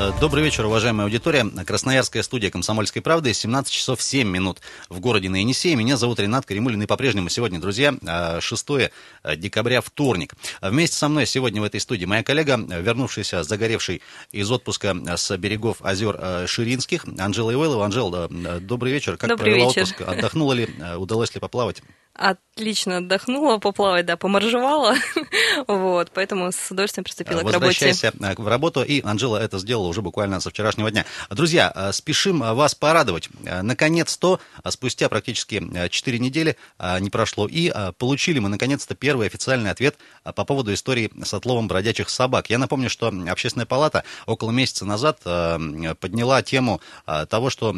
Э, добрый вечер, уважаемая аудитория. Красноярская студия «Комсомольской правды». 17 часов 7 минут в городе на Енисее. Меня зовут Ренат Каримулин. И по-прежнему сегодня, друзья, 6 э, декабря, вторник. Вместе со мной сегодня в этой студии моя коллега, вернувшаяся, загоревший из отпуска с берегов озер э, Ширинских, Анжела Ивайлова. Анжела, добрый вечер. Как добрый провела вечер. отпуск? Отдохнула ли? Удалось ли поплавать? Отлично отдохнула, поплавать, да, поморжевала. вот, поэтому с удовольствием приступила к работе. Возвращайся в работу, и Анжела это сделала уже буквально со вчерашнего дня. Друзья, э, спешим вас порадовать. Э, наконец-то, э, спустя практически 4 недели не прошло, и получили мы наконец-то первый официальный ответ по поводу истории с отловом бродячих собак. Я напомню, что Общественная палата около месяца назад подняла тему того, что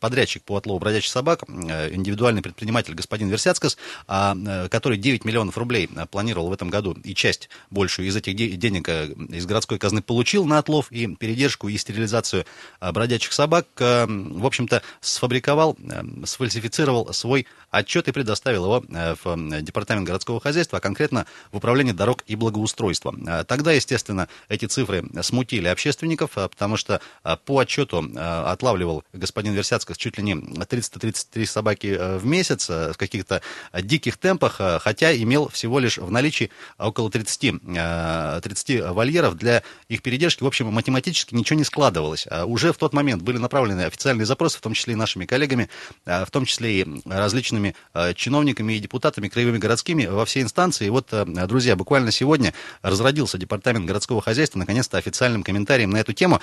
подрядчик по отлову бродячих собак, индивидуальный предприниматель господин Версяцкас, а, э, который 9 миллионов рублей э, планировал в этом году, и часть большую из этих денег э, из городской казны получил на отлов и передержку и стерилизацию бродячих собак, в общем-то, сфабриковал, сфальсифицировал свой отчет и предоставил его в Департамент городского хозяйства, а конкретно в Управление дорог и благоустройства. Тогда, естественно, эти цифры смутили общественников, потому что по отчету отлавливал господин Версяцков чуть ли не 333 собаки в месяц в каких-то диких темпах, э, хотя имел всего лишь в наличии около 30, 30 э, вольеров для их передержки. В общем, математически ничего не складывалось. А уже в тот момент были направлены официальные запросы, в том числе и нашими коллегами, э, в том числе и различными чиновниками и депутатами краевыми городскими во все инстанции. И вот, друзья, буквально сегодня разродился Департамент городского хозяйства наконец-то официальным комментарием на эту тему.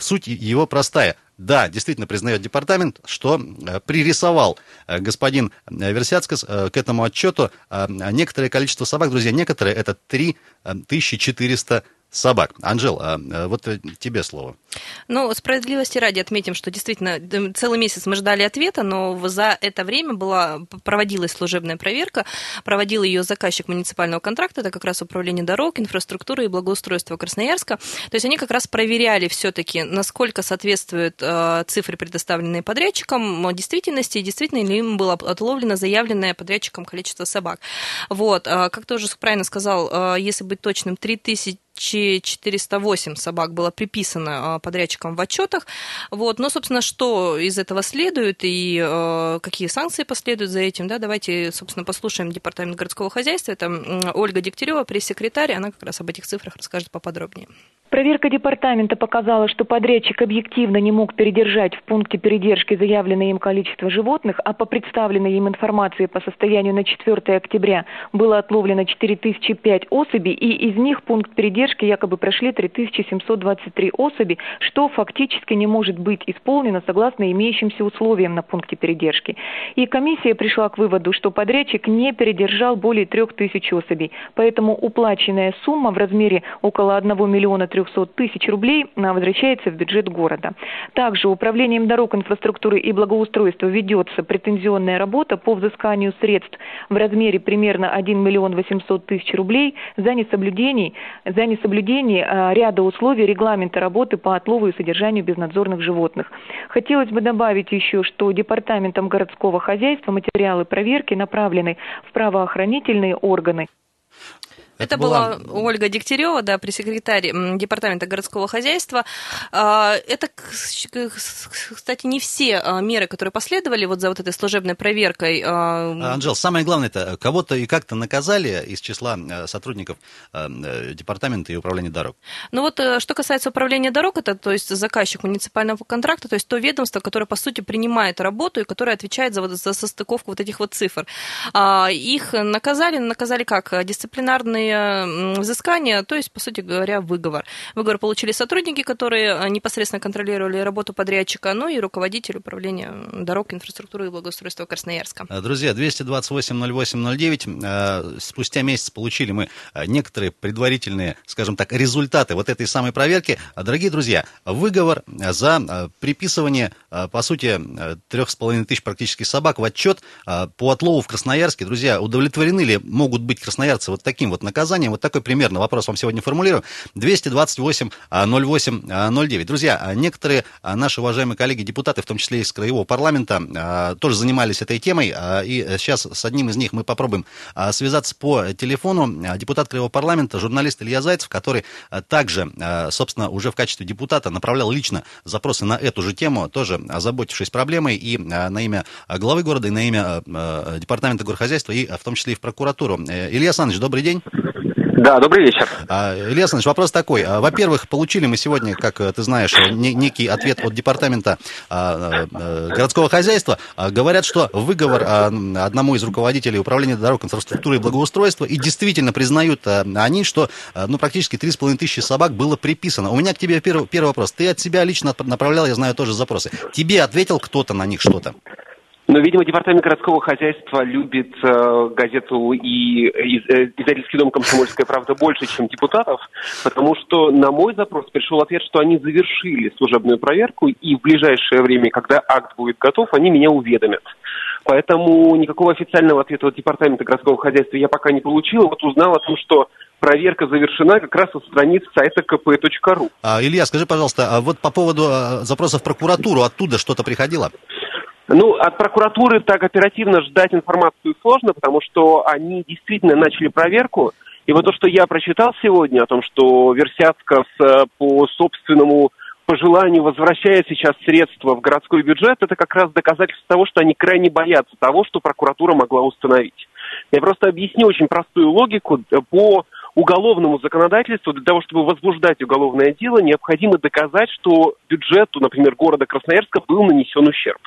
Суть его простая. Да, действительно признает департамент, что пририсовал господин Версяцкас к этому отчету некоторое количество собак. Друзья, некоторые это 3400 собак. Анжел, а, а вот э, тебе слово. Ну, справедливости ради отметим, что действительно целый месяц мы ждали ответа, но за это время была, проводилась служебная проверка, проводил ее заказчик муниципального контракта, это как раз управление дорог, инфраструктуры и благоустройства Красноярска. То есть они как раз проверяли все-таки, насколько соответствуют э, цифры, предоставленные подрядчиком, действительности, и действительно ли им было отловлено заявленное подрядчиком количество собак. Вот, э, как ты уже правильно сказал, если быть точным, 3000 408 собак было приписано а, подрядчикам в отчетах. Вот. Но, собственно, что из этого следует и э, какие санкции последуют за этим, да, давайте, собственно, послушаем Департамент городского хозяйства. Это Ольга Дегтярева, пресс-секретарь, она как раз об этих цифрах расскажет поподробнее. Проверка департамента показала, что подрядчик объективно не мог передержать в пункте передержки заявленное им количество животных, а по представленной им информации по состоянию на 4 октября было отловлено 4005 особей, и из них пункт передержки якобы прошли 3723 особи, что фактически не может быть исполнено согласно имеющимся условиям на пункте передержки. И комиссия пришла к выводу, что подрядчик не передержал более 3000 особей, поэтому уплаченная сумма в размере около 1 миллиона 300 300 тысяч рублей возвращается в бюджет города. Также Управлением дорог, инфраструктуры и благоустройства ведется претензионная работа по взысканию средств в размере примерно 1 миллион 800 тысяч рублей за несоблюдение, за несоблюдение а, ряда условий регламента работы по отлову и содержанию безнадзорных животных. Хотелось бы добавить еще, что Департаментом городского хозяйства материалы проверки направлены в правоохранительные органы. Это, была... была Ольга Дегтярева, да, пресс-секретарь Департамента городского хозяйства. А, это, кстати, не все а, меры, которые последовали вот за вот этой служебной проверкой. А, Анжел, самое главное это кого-то и как-то наказали из числа сотрудников Департамента и Управления дорог? Ну вот, э, что касается Управления дорог, это, то есть, заказчик муниципального контракта, то есть, то ведомство, которое, по сути, принимает работу и которое отвечает за, вот, за состыковку вот этих вот цифр. Их наказали, наказали как? Дисциплинарные судебные взыскания, то есть, по сути говоря, выговор. Выговор получили сотрудники, которые э, непосредственно контролировали работу подрядчика, ну и руководитель управления дорог, инфраструктуры и благоустройства Красноярска. Э, друзья, 228-08-09, э, спустя месяц получили мы некоторые предварительные, скажем так, результаты вот этой самой проверки. Дорогие друзья, выговор за приписывание, по сути, трех с половиной тысяч практически собак в отчет по отлову в Красноярске. Друзья, удовлетворены ли могут быть красноярцы вот таким вот наказанием? Наказанием. Вот такой примерно вопрос вам сегодня формулирую. 228 08 09. Друзья, некоторые наши уважаемые коллеги-депутаты, в том числе из Краевого парламента, тоже занимались этой темой. И сейчас с одним из них мы попробуем связаться по телефону. Депутат Краевого парламента, журналист Илья Зайцев, который также, собственно, уже в качестве депутата направлял лично запросы на эту же тему, тоже озаботившись проблемой и на имя главы города, и на имя департамента горхозяйства, и в том числе и в прокуратуру. Э, Илья Александрович, добрый день. Да, добрый вечер. А, Илья Александрович, вопрос такой. А, во-первых, получили мы сегодня, как э, ты знаешь, некий ответ от департамента а, э, городского хозяйства. Говорят, что выговор одному из руководителей управления дорог, инфраструктуры и благоустройства, и действительно признают они, что ну, практически 3,5 тысячи собак было приписано. У меня к тебе первый, первый вопрос. Ты от себя лично направлял, я знаю, тоже запросы. Тебе ответил кто-то на них что-то? Но, видимо, департамент городского хозяйства любит э, газету и э, издательский дом «Комсомольская правда» больше, чем депутатов, потому что на мой запрос пришел ответ, что они завершили служебную проверку, и в ближайшее время, когда акт будет готов, они меня уведомят. Поэтому никакого официального ответа от департамента городского хозяйства я пока не получил. Вот узнал о том, что проверка завершена как раз со страниц сайта kp.ru. А, Илья, скажи, пожалуйста, а вот по поводу а, запросов в прокуратуру, оттуда что-то приходило? Ну, от прокуратуры так оперативно ждать информацию сложно, потому что они действительно начали проверку. И вот то, что я прочитал сегодня о том, что Версятсков э, по собственному пожеланию возвращает сейчас средства в городской бюджет, это как раз доказательство того, что они крайне боятся того, что прокуратура могла установить. Я просто объясню очень простую логику. По уголовному законодательству для того, чтобы возбуждать уголовное дело, необходимо доказать, что бюджету, например, города Красноярска был нанесен ущерб.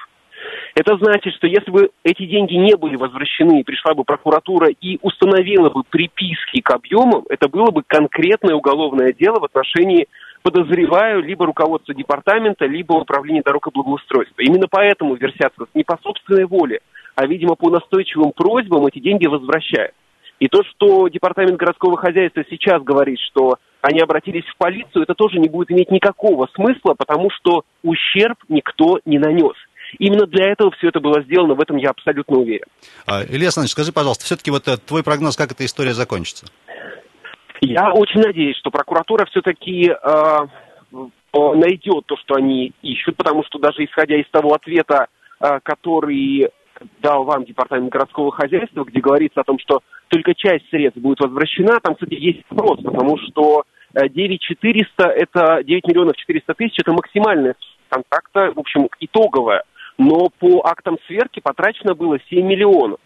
Это значит, что если бы эти деньги не были возвращены, пришла бы прокуратура и установила бы приписки к объемам, это было бы конкретное уголовное дело в отношении, подозреваю, либо руководства департамента, либо управления дорог и благоустройства. Именно поэтому Версятсков не по собственной воле, а, видимо, по настойчивым просьбам эти деньги возвращает. И то, что департамент городского хозяйства сейчас говорит, что они обратились в полицию, это тоже не будет иметь никакого смысла, потому что ущерб никто не нанес. Именно для этого все это было сделано, в этом я абсолютно уверен. А, Илья Александрович, скажи, пожалуйста, все-таки вот э, твой прогноз, как эта история закончится? Я очень надеюсь, что прокуратура все-таки э, найдет то, что они ищут, потому что даже исходя из того ответа, э, который дал вам Департамент городского хозяйства, где говорится о том, что только часть средств будет возвращена, там, кстати, есть вопрос, потому что 9400, э, это 9 миллионов 400 тысяч, это максимальная контракта, в общем, итоговая но по актам сверки потрачено было 7 миллионов.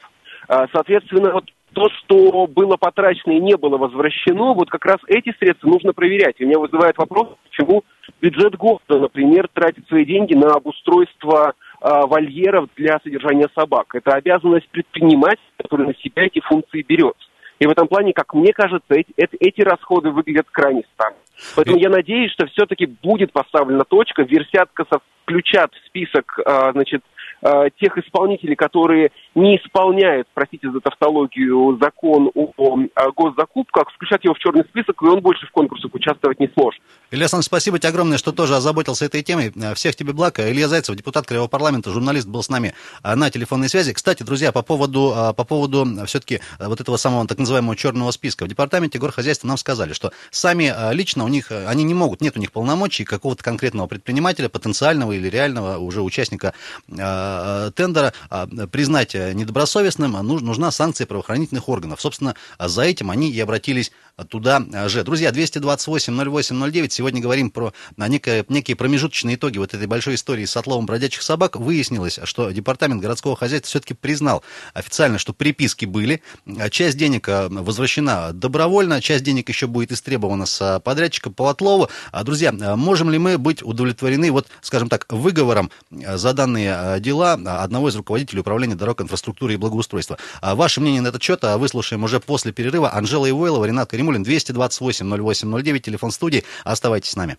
А, соответственно, вот то, что было потрачено и не было возвращено, вот как раз эти средства нужно проверять. И меня вызывает вопрос, почему бюджет города, например, тратит свои деньги на обустройство э, вольеров для содержания собак. Это обязанность предпринимателя, который на себя эти функции берет. И в этом плане, как мне кажется, эти, эти расходы выглядят крайне странно. Поэтому я надеюсь, что все-таки будет поставлена точка, версяткасов включат в список, а, значит, а, тех исполнителей, которые не исполняют, простите за тавтологию, закон о, о госзакупках, включат его в черный список, и он больше в конкурсах участвовать не сможет. Илья Александрович, спасибо тебе огромное, что тоже озаботился этой темой. Всех тебе благ. Илья Зайцев, депутат Краевого парламента, журналист, был с нами а, на телефонной связи. Кстати, друзья, по поводу, по поводу все-таки вот этого самого так называемого черного списка. В департаменте горхозяйства нам сказали, что сами лично у них, они не могут, нет у них полномочий какого-то конкретного предпринимателя, потенциального или реального уже участника Э, тендера а, признать недобросовестным, а нужна санкция правоохранительных органов. Собственно, за этим они и обратились туда же. Друзья, 228-08-09, сегодня говорим про некие, некие промежуточные итоги вот этой большой истории с отловом бродячих собак. Выяснилось, что департамент городского хозяйства все-таки признал официально, что приписки были. Часть денег э, возвращена добровольно, часть денег еще будет истребована с подрядчика по отлову. Друзья, можем ли мы быть удовлетворены, вот, скажем так, выговором за данные дела одного из руководителей управления дорог, инфраструктуры и благоустройства? Ваше мнение на этот счет выслушаем уже после перерыва. Анжела Ивойлова, Ренат Каримов Каримулин, 228-08-09, телефон студии. Оставайтесь с нами.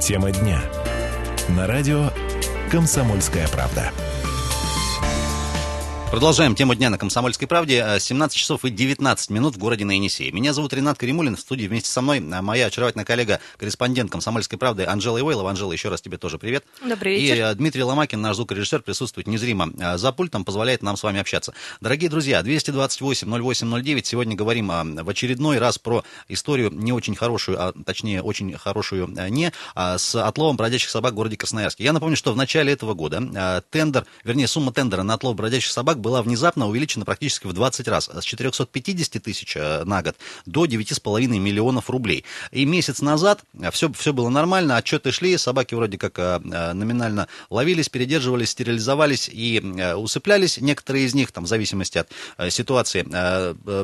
Тема дня. На радио «Комсомольская правда». Продолжаем тему дня на «Комсомольской правде». 17 часов и 19 минут в городе на Меня зовут Ренат Каримулин. В студии вместе со мной моя очаровательная коллега, корреспондент «Комсомольской правды» Анжела Ивойлова. Анжела, еще раз тебе тоже привет. Добрый вечер. И э, Дмитрий Ломакин, наш звукорежиссер, присутствует незримо э, за пультом, позволяет нам с вами общаться. Дорогие друзья, 228-08-09. Сегодня говорим э, в очередной раз про историю не очень хорошую, а точнее очень хорошую не, а с отловом бродячих собак в городе Красноярске. Я напомню, что в начале этого года тендер, вернее, сумма тендера на отлов бродячих собак была внезапно увеличена практически в 20 раз, с 450 тысяч э, на год до 9,5 миллионов рублей. И месяц назад все, все было нормально, отчеты шли, собаки вроде как э, э, номинально ловились, передерживались, стерилизовались и усыплялись. Некоторые из них, там, в зависимости от ситуации,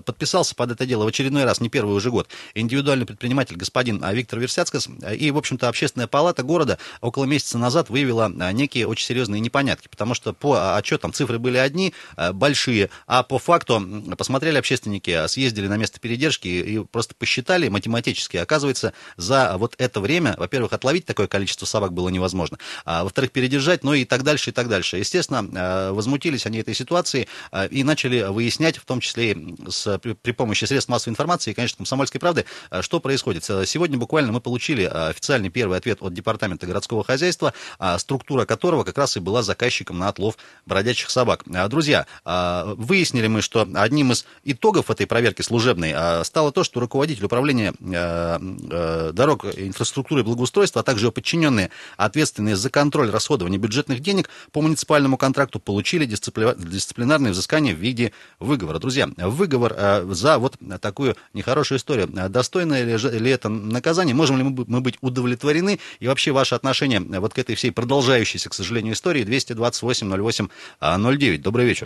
подписался под это дело в очередной раз, не первый уже год, индивидуальный предприниматель господин Виктор Версяцкас. И, в общем-то, общественная палата города около месяца назад выявила некие очень серьезные непонятки, потому что по отчетам цифры были одни, большие, а по факту посмотрели общественники, а съездили на место передержки и просто посчитали математически. Оказывается, за вот это время, во-первых, отловить такое количество собак было невозможно, а во-вторых, передержать, ну и так дальше, и так дальше. Естественно, э, возмутились они этой ситуации э, и начали выяснять, в том числе с, при помощи средств массовой информации и, конечно, комсомольской правды, э, что происходит. Сегодня буквально мы получили официальный первый ответ от Департамента городского хозяйства, структура которого как раз и была заказчиком на отлов бродячих собак. Друзья, а, выяснили мы, что одним из итогов этой проверки служебной а, стало то, что руководитель управления а, дорог, инфраструктуры и благоустройства, а также его подчиненные, ответственные за контроль расходования бюджетных денег по муниципальному контракту, получили дисциплинарное взыскание в виде выговора. Друзья, выговор за вот такую нехорошую историю. Достойно ли, ли это наказание? Можем ли мы быть удовлетворены? И вообще ваше отношение вот к этой всей продолжающейся, к сожалению, истории 228 08 09. Добрый вечер.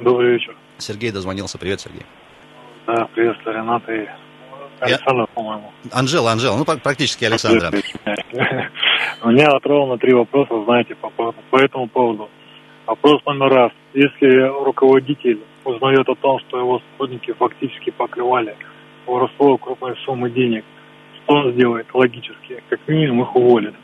Добрый вечер. Сергей дозвонился. Привет, Сергей. Да, приветствую, Ренат и Александр, Я... по-моему. Анжела, Анжела, ну практически Александра. У меня ровно три вопроса, знаете, по, по, по этому поводу. Вопрос номер раз. Если руководитель узнает о том, что его сотрудники фактически покрывали воровство крупной суммы денег, что он сделает логически? Как минимум их уволит.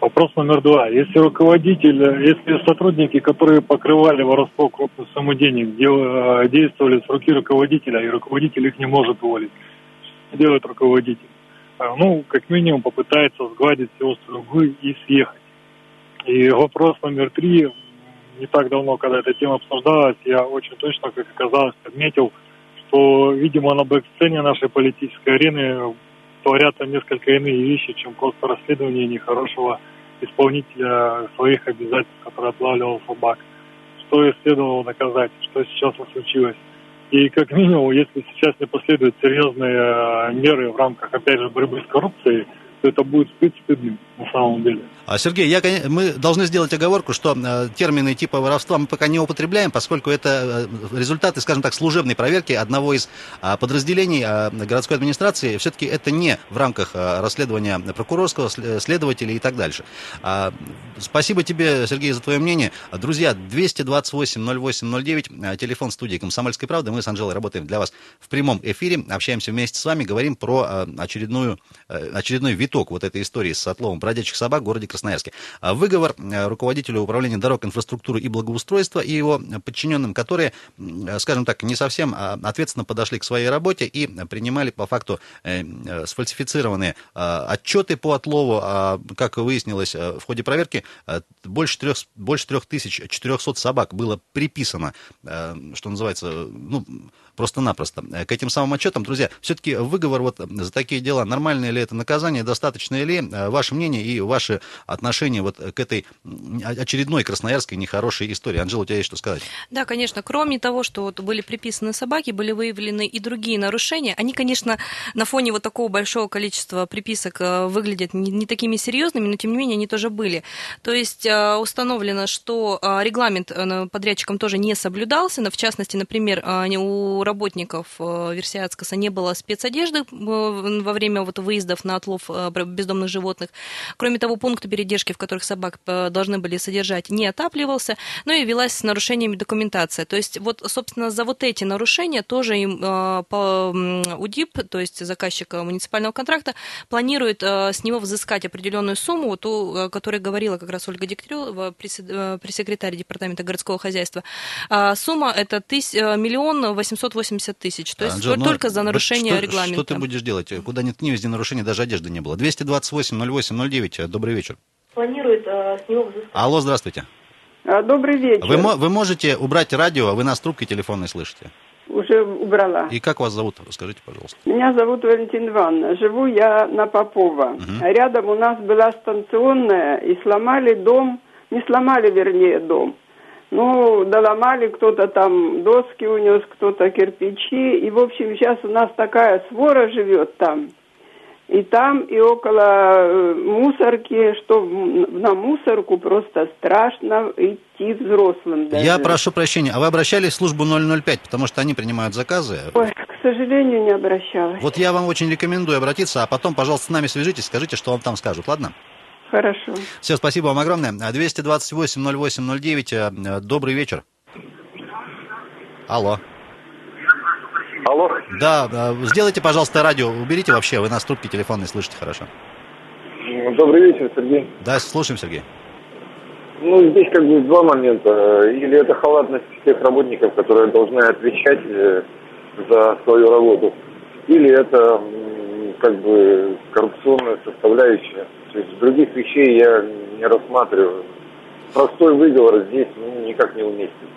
Вопрос номер два. Если руководитель, если сотрудники, которые покрывали воровство крупной суммы денег, э, действовали с руки руководителя, и руководитель их не может уволить, что делает руководитель? Э, ну, как минимум попытается сгладить все острые углы и съехать. И вопрос номер три. Не так давно, когда эта тема обсуждалась, я очень точно, как оказалось, отметил, что, видимо, на бэк-сцене нашей политической арены творятся несколько иные вещи, чем просто расследование нехорошего исполнителя своих обязательств, который отлавливал собак. Что и следовало доказать, что сейчас случилось. И как минимум, если сейчас не последуют серьезные э, меры в рамках, опять же, борьбы с коррупцией, то это будет стыд стыдным на самом деле. А, Сергей, я, мы должны сделать оговорку, что э, термины типа воровства мы пока не употребляем, поскольку это э, результаты, скажем так, служебной проверки одного из э, подразделений э, городской администрации. Все-таки это не в рамках э, расследования прокурорского, следователя и так дальше. А, спасибо тебе, Сергей, за твое мнение. Друзья, 228-08-09, э, телефон студии «Комсомольской правды». Мы с Анжелой работаем для вас в прямом эфире, общаемся вместе с вами, говорим про очередную, очередной виток вот этой истории с отловом бродячих собак в городе Красноярске. А выговор э, руководителю управления дорог, инфраструктуры и благоустройства и его подчиненным, которые, скажем так, не совсем а, ответственно подошли к своей работе и принимали по факту э, э, сфальсифицированные отчеты по отлову. А, как выяснилось в ходе проверки, больше, трех, больше 3400 собак было приписано, что называется, ну, просто-напросто. К этим самым отчетам, друзья, все-таки выговор вот за такие дела, нормальное ли это наказание, достаточное ли? Ваше мнение и ваши отношения вот к этой очередной красноярской нехорошей истории. Анжела, у тебя есть что сказать? Да, конечно. Кроме того, что вот были приписаны собаки, были выявлены и другие нарушения. Они, конечно, на фоне вот такого большого количества приписок э, выглядят не, не такими серьезными, но тем не менее они тоже были. То есть э, установлено, что э, регламент подрядчиком тоже не соблюдался. В частности, например, у работников Версиатскоса не было спецодежды во время вот выездов на отлов бездомных животных. Кроме того, пункты передержки, в которых собак должны были содержать, не отапливался, но и велась с нарушениями документация. То есть вот, собственно, за вот эти нарушения тоже им по УДИП, то есть заказчик муниципального контракта, планирует с него взыскать определенную сумму, вот ту, о которой говорила как раз Ольга Дегтярева, пресс-секретарь департамента городского хозяйства. Сумма это тысяч, миллион восемьсот восемьдесят тысяч. То есть Анжел, ну, только за нарушение что, регламента. Что ты будешь делать? Куда ни ткни, везде нарушение, даже одежды не было. 228 08 09. Добрый вечер. Планирует э, с него взыскать. Алло, здравствуйте. А, добрый вечер. Вы, вы можете убрать радио, вы нас трубкой телефонной слышите? Уже убрала. И как вас зовут? Расскажите, пожалуйста. Меня зовут Валентина Ивановна. Живу я на Попова. Угу. Рядом у нас была станционная, и сломали дом, не сломали, вернее, дом. Ну, доломали, кто-то там доски унес, кто-то кирпичи. И, в общем, сейчас у нас такая свора живет там. И там, и около э, мусорки, что на мусорку просто страшно идти взрослым даже. Я прошу прощения, а вы обращались в службу 005, потому что они принимают заказы? Ой, к сожалению, не обращалась. Вот я вам очень рекомендую обратиться, а потом, пожалуйста, с нами свяжитесь, скажите, что вам там скажут, ладно? Хорошо. Все, спасибо вам огромное. 228-08-09, э, добрый вечер. Алло. Алло. Да, э, сделайте, пожалуйста, радио, уберите вообще, вы нас трубки телефонные слышите хорошо. Добрый вечер, Сергей. Да, слушаем, Сергей. Ну, здесь как бы два момента. Или это халатность тех работников, которые должны отвечать э, за свою работу, или это как бы коррупционная составляющая. То есть других вещей я не рассматриваю. Простой выговор здесь ну, никак не уместен.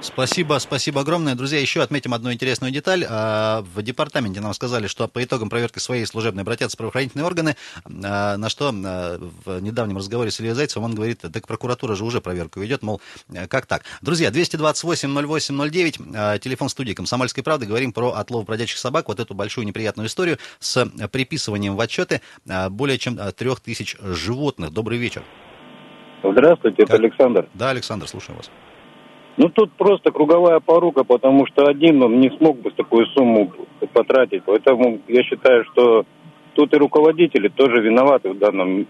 Спасибо, спасибо огромное. Друзья, еще отметим одну интересную деталь. А, в департаменте нам сказали, что по итогам проверки своей служебной обратятся правоохранительные органы, а, на что а, в недавнем разговоре с Ильей Зайцевым он говорит, так прокуратура же уже проверку ведет, мол, как так. Друзья, 228-08-09, телефон студии «Комсомольской правды», говорим про отлов бродячих собак, вот эту большую неприятную историю с приписыванием в отчеты более чем трех тысяч животных. Добрый вечер. Здравствуйте, это Александр. Да, Александр, слушаем вас. Ну, тут просто круговая порука, потому что один он не смог бы такую сумму потратить. Поэтому я считаю, что тут и руководители тоже виноваты в данном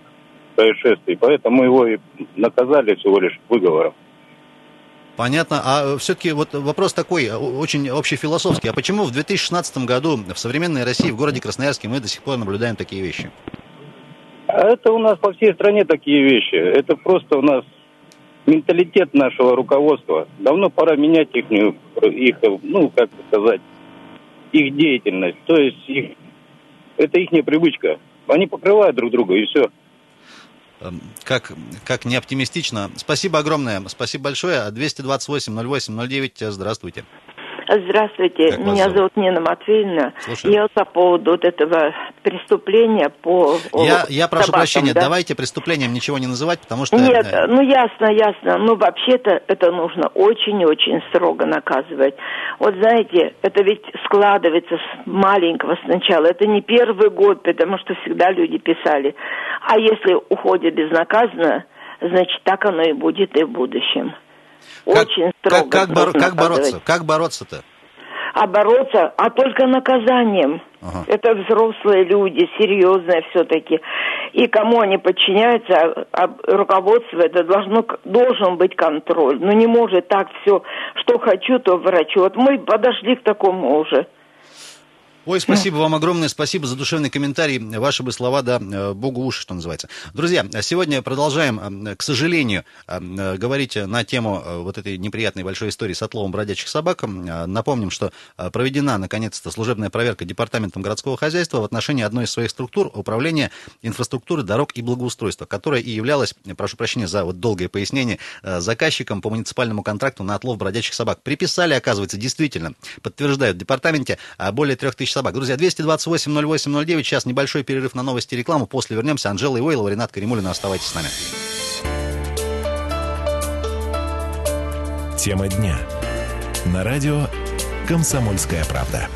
происшествии. Поэтому его и наказали всего лишь выговором. Понятно. А все-таки вот вопрос такой, очень общефилософский. А почему в 2016 году в современной России, в городе Красноярске, мы до сих пор наблюдаем такие вещи? А это у нас по всей стране такие вещи. Это просто у нас менталитет нашего руководства. Давно пора менять их, их ну, как сказать, их деятельность. То есть их, это их привычка. Они покрывают друг друга, и все. Эм, как, как не оптимистично. Спасибо огромное. Спасибо большое. 228-08-09. Здравствуйте. Здравствуйте, как меня зовут Нина Матвеевна. Слушаю. Я по поводу вот этого преступления по Я, я прошу собакам, прощения, да? давайте преступлением ничего не называть, потому что... Нет, э, ну ясно, ясно. Ну вообще-то это нужно очень-очень строго наказывать. Вот знаете, это ведь складывается с маленького сначала. Это не первый год, потому что всегда люди писали. А если уходит безнаказанно, значит так оно и будет и в будущем. Очень строго. Как, как, боро, как бороться? Как бороться-то? А бороться, а только наказанием. Ага. Это взрослые люди, серьезные все-таки. И кому они подчиняются, а, а руководство это должно, должен быть контроль. Но не может так все, что хочу, то врачу. Вот мы подошли к такому уже. Ой, спасибо вам огромное, спасибо за душевный комментарий. Ваши бы слова, да, э, богу уши, что называется. Друзья, сегодня продолжаем, э, к сожалению, э, говорить на тему вот этой неприятной большой истории с отловом бродячих собак. Напомним, что проведена, наконец-то, служебная проверка Департаментом городского хозяйства в отношении одной из своих структур управления инфраструктуры дорог и благоустройства, которая и являлась, прошу прощения за вот долгое пояснение, заказчиком по муниципальному контракту на отлов бродячих собак. Приписали, оказывается, действительно, подтверждают в департаменте, более трех тысяч собак. Друзья, 228-08-09, сейчас небольшой перерыв на новости и рекламу, после вернемся. Анжела Ивойлова, Ренат Каримулина, оставайтесь с нами. Тема дня. На радио «Комсомольская правда».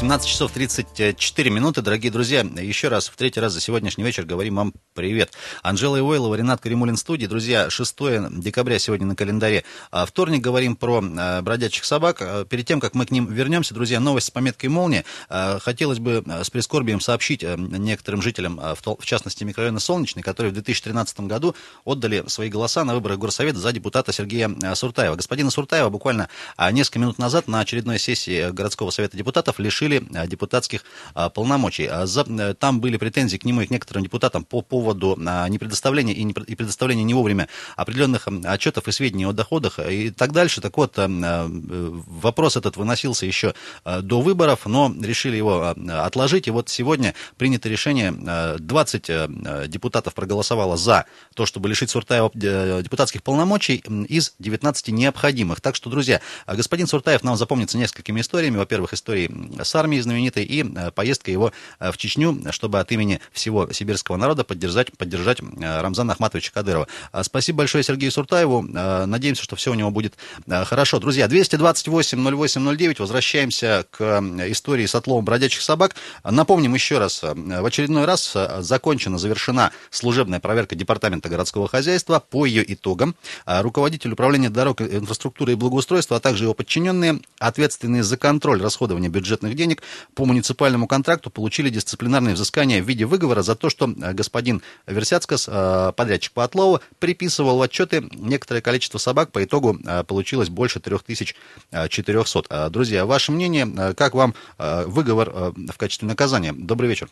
17 часов 34 минуты, дорогие друзья. Еще раз, в третий раз за сегодняшний вечер говорим вам привет. Анжела Ивойлова, Ренат Каримулин, студии. Друзья, 6 декабря сегодня на календаре. А вторник говорим про а, бродячих собак. А, перед тем, как мы к ним вернемся, друзья, новость с пометкой «Молния». Хотелось бы с прискорбием сообщить некоторым жителям, в частности, микрорайона Солнечный, которые в 2013 году отдали свои голоса на выборах Горсовета за депутата Сергея Суртаева. Господина Суртаева буквально несколько минут назад на очередной сессии городского совета депутатов лишили э, депутатских э, полномочий. А э, там были претензии к нему и к некоторым депутатам по поводу непредоставления и предоставления не вовремя определенных отчетов и сведений о доходах и так дальше. Так вот, вопрос этот выносился еще до выборов, но решили его отложить. И вот сегодня принято решение, 20 депутатов проголосовало за то, чтобы лишить Суртаева депутатских полномочий из 19 необходимых. Так что, друзья, господин Суртаев нам запомнится несколькими историями. Во-первых, истории с армией знаменитой и э, поездка его э, в Чечню, чтобы от имени всего сибирского народа поддержать, поддержать э, Рамзана Ахматовича Кадырова. Спасибо большое Сергею Суртаеву. Надеемся, что все у него будет хорошо. Друзья, 228-08-09. Возвращаемся к истории с отловом бродячих собак. Напомним еще раз, в очередной раз закончена, завершена служебная проверка Департамента городского хозяйства. По ее итогам руководитель управления дорог, инфраструктуры и благоустройства, а также его подчиненные, ответственные за контроль расходования бюджетных денег по муниципальному контракту получили дисциплинарное взыскание в виде выговора за то, что э, господин Версяцкас, э, подрядчик по отлову, приписывал в отчеты некоторое количество собак. По итогу э, получилось больше 3400. Друзья, ваше мнение, как вам выговор в качестве наказания? Добрый вечер.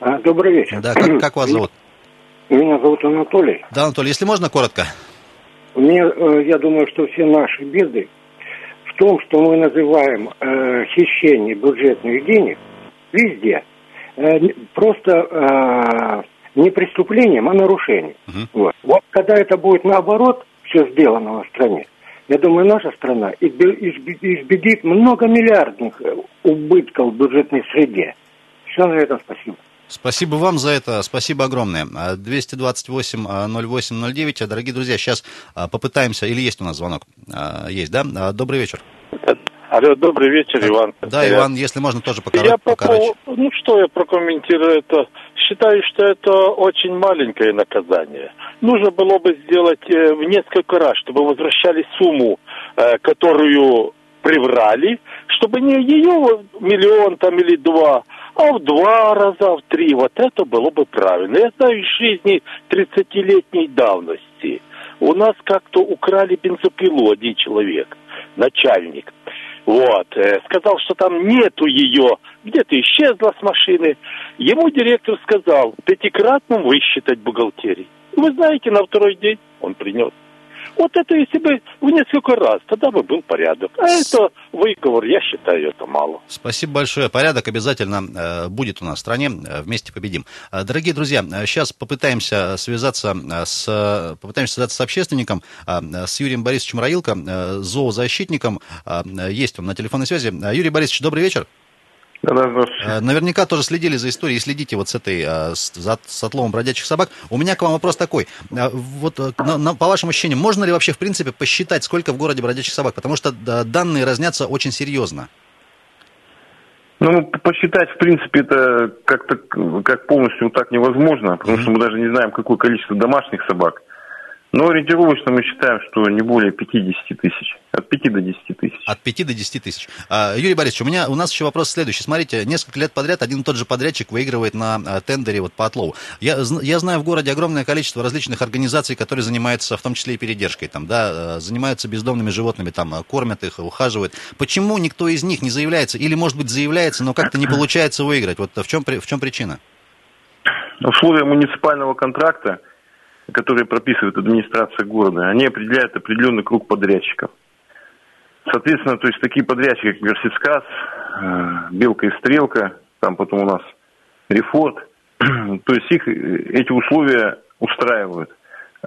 А, добрый вечер. Да, как, как вас зовут? Меня зовут Анатолий. Да, Анатолий, если можно, коротко. Мне, я думаю, что все наши беды том, что мы называем э, хищение бюджетных денег везде, э, просто э, не преступлением, а нарушением. Uh-huh. Вот. вот когда это будет наоборот, все сделано в стране, я думаю, наша страна избегит многомиллиардных э, убытков в бюджетной среде. Все на этом спасибо. Спасибо вам за это, спасибо огромное. 228-08-09. А, Дорогие друзья, сейчас а, попытаемся, или есть у нас звонок? А, есть, да? Добрый вечер. Алло, добрый вечер, Иван. Да, Иван, если можно, тоже покороче. Я по Ну, что я прокомментирую это? Считаю, что это очень маленькое наказание. Нужно было бы сделать э, в несколько раз, чтобы возвращали сумму, э, которую приврали, чтобы не ее миллион там или два, а в два раза, в три. Вот это было бы правильно. Я знаю из жизни 30-летней давности. У нас как-то украли бензопилу один человек, начальник. Вот, э, сказал, что там нету ее, где-то исчезла с машины. Ему директор сказал, пятикратным высчитать бухгалтерии. Вы знаете, на второй день он принес. Вот это если бы в несколько раз, тогда бы был порядок. А это выговор, я считаю, это мало. Спасибо большое. Порядок обязательно э, будет у нас в стране. Э, вместе победим. Э, дорогие друзья, сейчас попытаемся связаться с, попытаемся связаться с общественником, с Юрием Борисовичем Раилко, зоозащитником. Есть он на телефонной связи. Юрий Борисович, добрый вечер. Э, наверняка тоже следили за историей, следите вот с этой, э, с, с отловом бродячих собак. У меня к вам вопрос такой. Э, вот на, на, по вашим ощущениям, можно ли вообще в принципе посчитать, сколько в городе бродячих собак? Потому что данные разнятся очень серьезно. Ну, посчитать, в принципе, это как-то как полностью так невозможно, потому mm-hmm. что мы даже не знаем, какое количество домашних собак. Но ориентировочно мы считаем, что не более 50 тысяч. От 5 до 10 тысяч. От 5 до 10 тысяч. А, Юрий Борисович, у, меня, у нас еще вопрос следующий. Смотрите, несколько лет подряд один и тот же подрядчик выигрывает на а, тендере вот, по отлову. Я, я знаю в городе огромное количество различных организаций, которые занимаются в том числе и передержкой. Там, да, занимаются бездомными животными, там, кормят их, ухаживают. Почему никто из них не заявляется? Или, может быть, заявляется, но как-то не получается выиграть? Вот в чем, в чем причина? Условия муниципального контракта – которые прописывает администрация города, они определяют определенный круг подрядчиков. Соответственно, то есть такие подрядчики, как Версицказ, э, Белка и Стрелка, там потом у нас Рефорд, то есть их эти условия устраивают.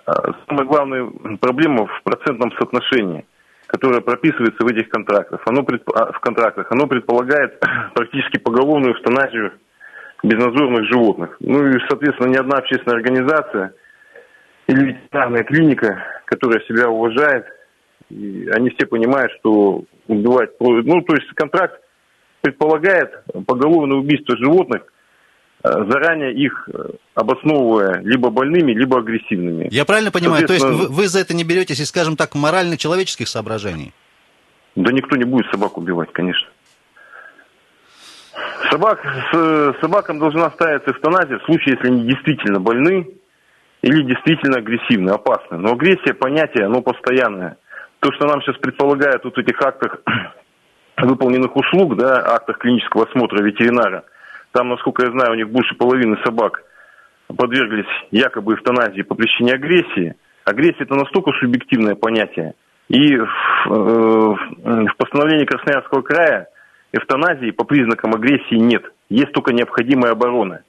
А самая главная проблема в процентном соотношении, которое прописывается в этих контрактах. Оно. А, в контрактах. Оно предполагает практически поголовную эвтаназию безнадзорных животных. Ну и, соответственно, ни одна общественная организация – или ветеринарная клиника, которая себя уважает, и они все понимают, что убивать... Ну, то есть контракт предполагает поголовное убийство животных, э, заранее их э, обосновывая либо больными, либо агрессивными. Я правильно понимаю, то есть вы, вы за это не беретесь из, скажем так, морально-человеческих соображений? Да никто не будет собак убивать, конечно. Собак, с, собакам должна ставиться эвтаназия в случае, если они действительно больны или действительно агрессивны, опасны. Но агрессия понятие, оно постоянное. То, что нам сейчас предполагают вот в этих актах выполненных услуг, да, актах клинического осмотра ветеринара, там, насколько я знаю, у них больше половины собак подверглись якобы эвтаназии по причине агрессии. Агрессия – это настолько субъективное понятие. И в, э, в постановлении Красноярского края эвтаназии по признакам агрессии нет. Есть только необходимая оборона.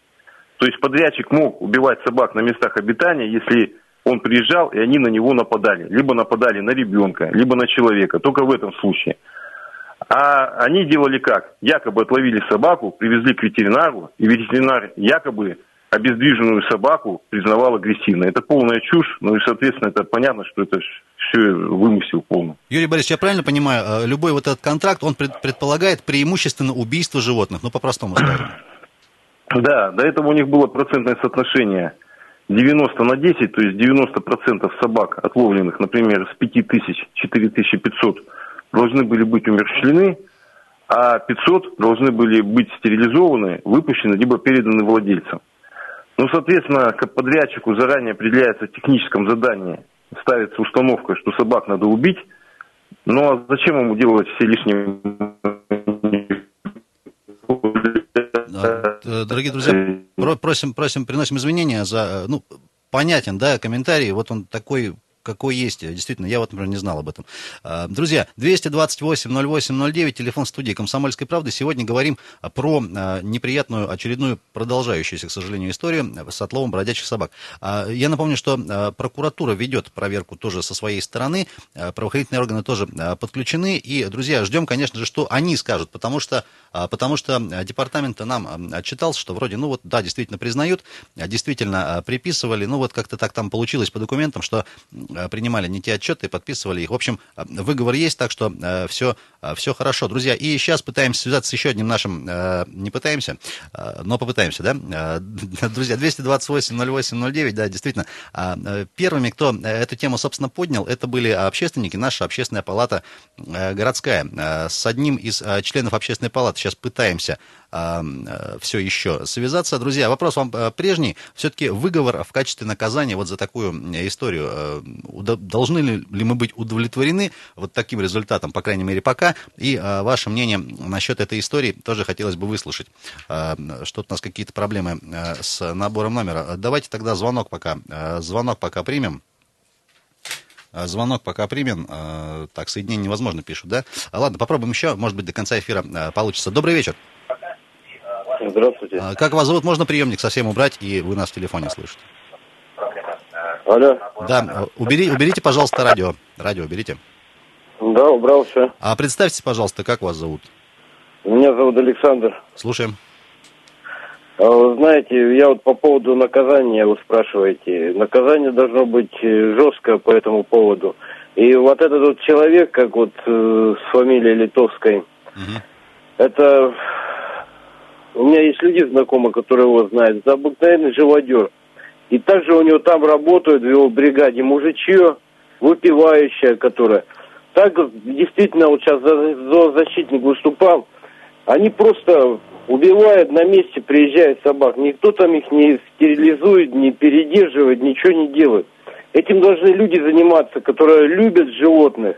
То есть подрядчик мог убивать собак на местах обитания, если он приезжал, и они на него нападали. Либо нападали на ребенка, либо на человека. Только в этом случае. А они делали как? Якобы отловили собаку, привезли к ветеринару, и ветеринар якобы обездвиженную собаку признавал агрессивной. Это полная чушь, ну и, соответственно, это понятно, что это все вымысел полный. Юрий Борисович, я правильно понимаю, э, любой вот этот контракт, он предполагает преимущественно убийство животных, ну, по-простому скажем. Да, до этого у них было процентное соотношение 90 на 10, то есть 90% собак, отловленных, например, с 5000, 4500, должны были быть умерщвлены, а 500 должны были быть стерилизованы, выпущены, либо переданы владельцам. Ну, соответственно, к подрядчику заранее определяется в техническом задании, ставится установка, что собак надо убить. Ну, а зачем ему делать все лишние... Дорогие друзья, просим, просим, приносим извинения за, ну, понятен, да, комментарий, вот он такой какой есть. Действительно, я вот, например, не знал об этом. А, друзья, 228-08-09, телефон студии «Комсомольской правды». Сегодня говорим про а, неприятную, очередную, продолжающуюся, к сожалению, историю с отловом бродячих собак. А, я напомню, что прокуратура ведет проверку тоже со своей стороны, правоохранительные органы тоже подключены. И, друзья, ждем, конечно же, что они скажут, потому что, потому что департамент нам отчитался, что вроде, ну вот, да, действительно признают, действительно приписывали, ну вот как-то так там получилось по документам, что принимали не те отчеты, подписывали их. В общем, э, выговор есть, так что все, э, все хорошо. Друзья, и сейчас пытаемся связаться с еще одним нашим, не пытаемся, но попытаемся, да? Друзья, 228-08-09, да, действительно. Первыми, кто эту тему, собственно, поднял, это были общественники, наша общественная палата городская. С одним из членов общественной палаты сейчас пытаемся все еще связаться. Друзья, вопрос вам прежний. Все-таки выговор в качестве наказания вот за такую историю должны ли мы быть удовлетворены вот таким результатом, по крайней мере, пока, и ваше мнение насчет этой истории тоже хотелось бы выслушать. Что-то у нас какие-то проблемы с набором номера. Давайте тогда звонок пока, звонок пока примем. Звонок пока примем. Так, соединение невозможно, пишут, да? Ладно, попробуем еще. Может быть, до конца эфира получится. Добрый вечер. Здравствуйте. Как вас зовут? Можно приемник совсем убрать, и вы нас в телефоне слышите. Алло. Да, убери, уберите, пожалуйста, радио. Радио уберите. Да, убрал все. А представьте, пожалуйста, как вас зовут? Меня зовут Александр. Слушаем. А вы знаете, я вот по поводу наказания вы спрашиваете. Наказание должно быть э, жесткое по этому поводу. И вот этот вот человек, как вот э, с фамилией Литовской, угу. это... У меня есть люди знакомые, которые его знают. Это обыкновенный живодер. И также у него там работают в его бригаде мужичье, выпивающая, которая... Так действительно вот сейчас зоозащитник выступал. Они просто убивают на месте, приезжает собак. Никто там их не стерилизует, не передерживает, ничего не делает. Этим должны люди заниматься, которые любят животных.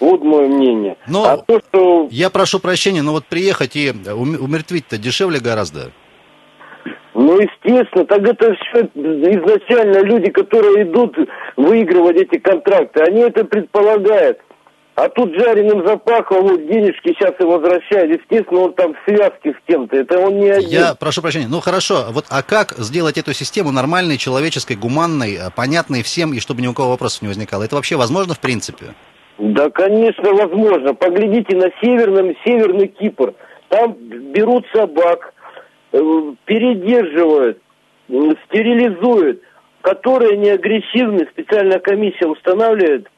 Вот мое мнение. Но а то, что... я прошу прощения, но вот приехать и умертвить-то дешевле гораздо. Ну, естественно, так это все изначально люди, которые идут выигрывать эти контракты, они это предполагают. А тут жареным запахло, вот денежки сейчас и возвращают. Естественно, он там в связке с кем-то. Это он не один. Я прошу прощения. Ну хорошо, вот а как сделать эту систему нормальной, человеческой, гуманной, э, понятной всем, и чтобы ни у кого вопросов не возникало? Это вообще возможно в принципе? Да, конечно, возможно. Поглядите на северном, северный Кипр. Там берут собак, Э, передерживают, стерилизуют, которые не агрессивны. Специальная комиссия устанавливает,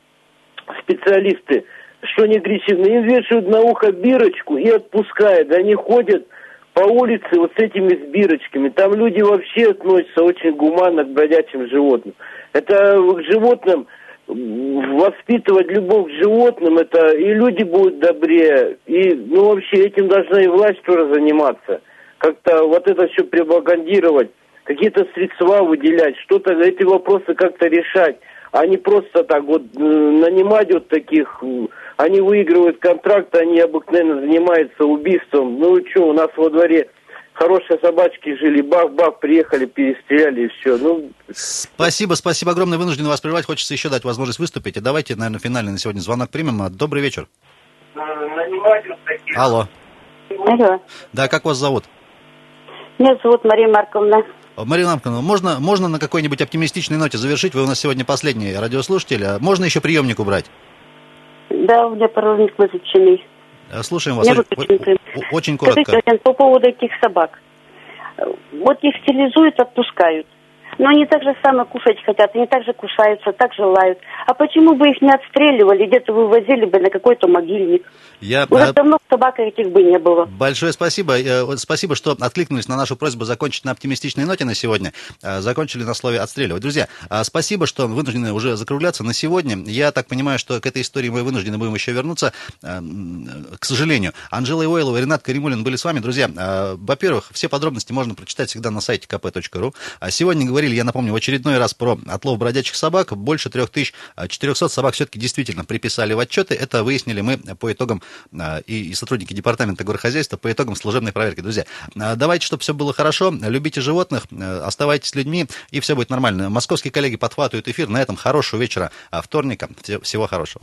специалисты, что они агрессивные, им вешают на ухо бирочку и отпускают. Они ходят по улице вот с этими сбирочками. Там люди вообще относятся очень гуманно к бродячим животным. Это к животным воспитывать любовь к животным, это и люди будут добрее, и, ну, вообще этим должна и власть тоже заниматься. Как-то вот это все пропагандировать, какие-то средства выделять, что-то, эти вопросы как-то решать, а не просто так вот нанимать вот таких, они выигрывают контракт, они обыкновенно занимаются убийством. Ну, что, у нас во дворе хорошие собачки жили, бах-бах, приехали, перестреляли и все. Ну... Спасибо, спасибо огромное. Вынужден вас прервать. Хочется еще дать возможность выступить. И давайте, наверное, финальный на сегодня звонок примем. Добрый вечер. Алло. Алло. Да, как вас зовут? Меня зовут Мария Марковна. Марина Марковна, можно, можно на какой-нибудь оптимистичной ноте завершить? Вы у нас сегодня последний радиослушатель. А можно еще приемник убрать? Да, у меня паровник выключенный. Э, слушаем вас. Очень, очень коротко. Скажите, по поводу этих собак. Вот их стерилизуют, отпускают. Но они так же самое кушать хотят, они так же кусаются, так же лают. А почему бы их не отстреливали, где-то вывозили бы на какой-то могильник? Я... Уже давно собак этих бы не было. Большое спасибо. Э, спасибо, что откликнулись на нашу просьбу закончить на оптимистичной ноте на сегодня. Э, закончили на слове «отстреливать». Друзья, э, спасибо, что вынуждены уже закругляться на сегодня. Я так понимаю, что к этой истории мы вынуждены будем еще вернуться. К сожалению, Анжела Ивойлова и Ренат Каримулин были с вами. Друзья, во-первых, все подробности можно прочитать всегда на сайте kp.ru. А сегодня говорили, я напомню, в очередной раз про отлов бродячих собак. Больше 3400 собак все-таки действительно приписали в отчеты. Это выяснили мы по итогам и и сотрудники департамента горохозяйства по итогам служебной проверки. Друзья, э, давайте, чтобы все было хорошо, любите животных, оставайтесь людьми, и все будет нормально. Московские коллеги подхватывают эфир. На этом хорошего вечера вторника. Всего хорошего.